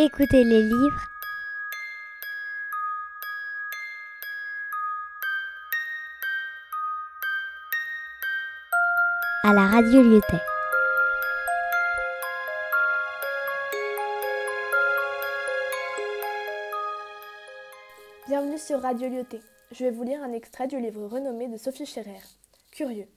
Écoutez les livres. à la radio Lyotet. Bienvenue sur Radio Lyoté. Je vais vous lire un extrait du livre renommé de Sophie Scherer. Curieux.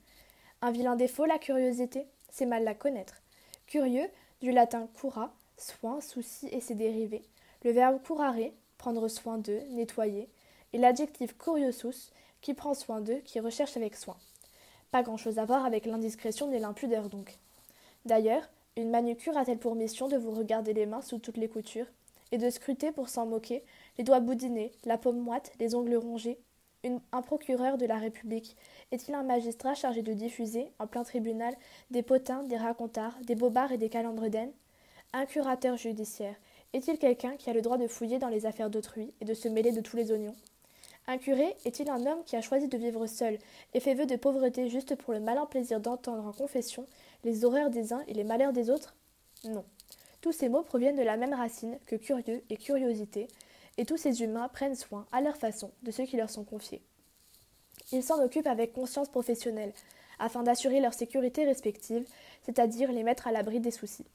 Un vilain défaut, la curiosité, c'est mal la connaître. Curieux, du latin cura, soin, souci et ses dérivés. Le verbe curare, prendre soin d'eux, nettoyer, et l'adjectif curiosus, qui prend soin d'eux, qui recherche avec soin. Pas grand-chose à voir avec l'indiscrétion ni l'impudeur donc. D'ailleurs, une manucure a-t-elle pour mission de vous regarder les mains sous toutes les coutures, et de scruter pour s'en moquer les doigts boudinés, la paume moite, les ongles rongés? Un procureur de la République est-il un magistrat chargé de diffuser, en plein tribunal, des potins, des racontards, des bobards et des calandres Un curateur judiciaire est-il quelqu'un qui a le droit de fouiller dans les affaires d'autrui et de se mêler de tous les oignons? Un curé est-il un homme qui a choisi de vivre seul et fait vœu de pauvreté juste pour le malin plaisir d'entendre en confession les horreurs des uns et les malheurs des autres? Non. Tous ces mots proviennent de la même racine que curieux et curiosité, et tous ces humains prennent soin, à leur façon, de ceux qui leur sont confiés. Ils s'en occupent avec conscience professionnelle, afin d'assurer leur sécurité respective, c'est-à-dire les mettre à l'abri des soucis.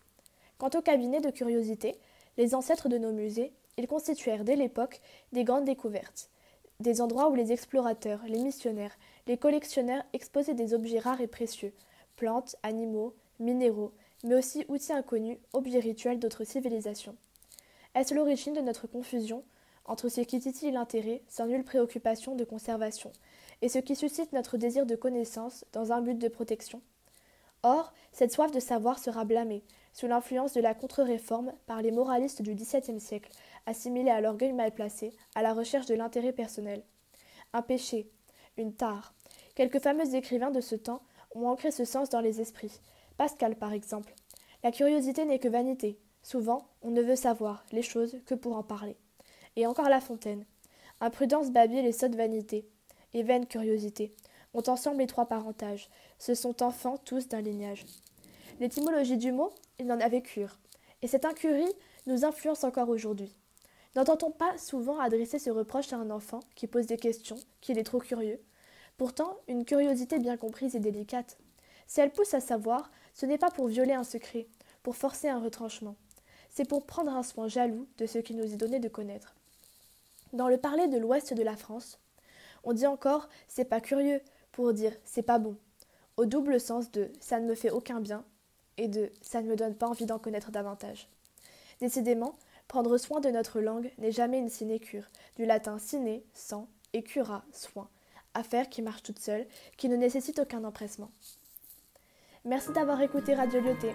Quant au cabinet de curiosité, les ancêtres de nos musées, ils constituèrent dès l'époque des grandes découvertes, des endroits où les explorateurs, les missionnaires, les collectionneurs exposaient des objets rares et précieux, plantes, animaux, minéraux, mais aussi outils inconnus, objets rituels d'autres civilisations. Est-ce l'origine de notre confusion entre ce qui titille l'intérêt sans nulle préoccupation de conservation, et ce qui suscite notre désir de connaissance dans un but de protection? Or, cette soif de savoir sera blâmée, sous l'influence de la contre-réforme, par les moralistes du XVIIe siècle, assimilés à l'orgueil mal placé, à la recherche de l'intérêt personnel. Un péché, une tare. Quelques fameux écrivains de ce temps ont ancré ce sens dans les esprits, Pascal, par exemple. La curiosité n'est que vanité. Souvent, on ne veut savoir les choses que pour en parler. Et encore La Fontaine. Imprudence babille les sottes vanités. Et vaine curiosité. Ont ensemble les trois parentages. Ce sont enfants tous d'un lignage. L'étymologie du mot, il n'en avait cure. Et cette incurie nous influence encore aujourd'hui. N'entend-on pas souvent adresser ce reproche à un enfant qui pose des questions, qu'il est trop curieux? Pourtant, une curiosité bien comprise est délicate. Si elle pousse à savoir, ce n'est pas pour violer un secret, pour forcer un retranchement. C'est pour prendre un soin jaloux de ce qui nous est donné de connaître. Dans le parler de l'ouest de la France, on dit encore c'est pas curieux pour dire c'est pas bon, au double sens de ça ne me fait aucun bien et de ça ne me donne pas envie d'en connaître davantage. Décidément, prendre soin de notre langue n'est jamais une sinécure, du latin sine, sans, et cura, soin, affaire qui marche toute seule, qui ne nécessite aucun empressement. Merci d'avoir écouté Radio Lyoté.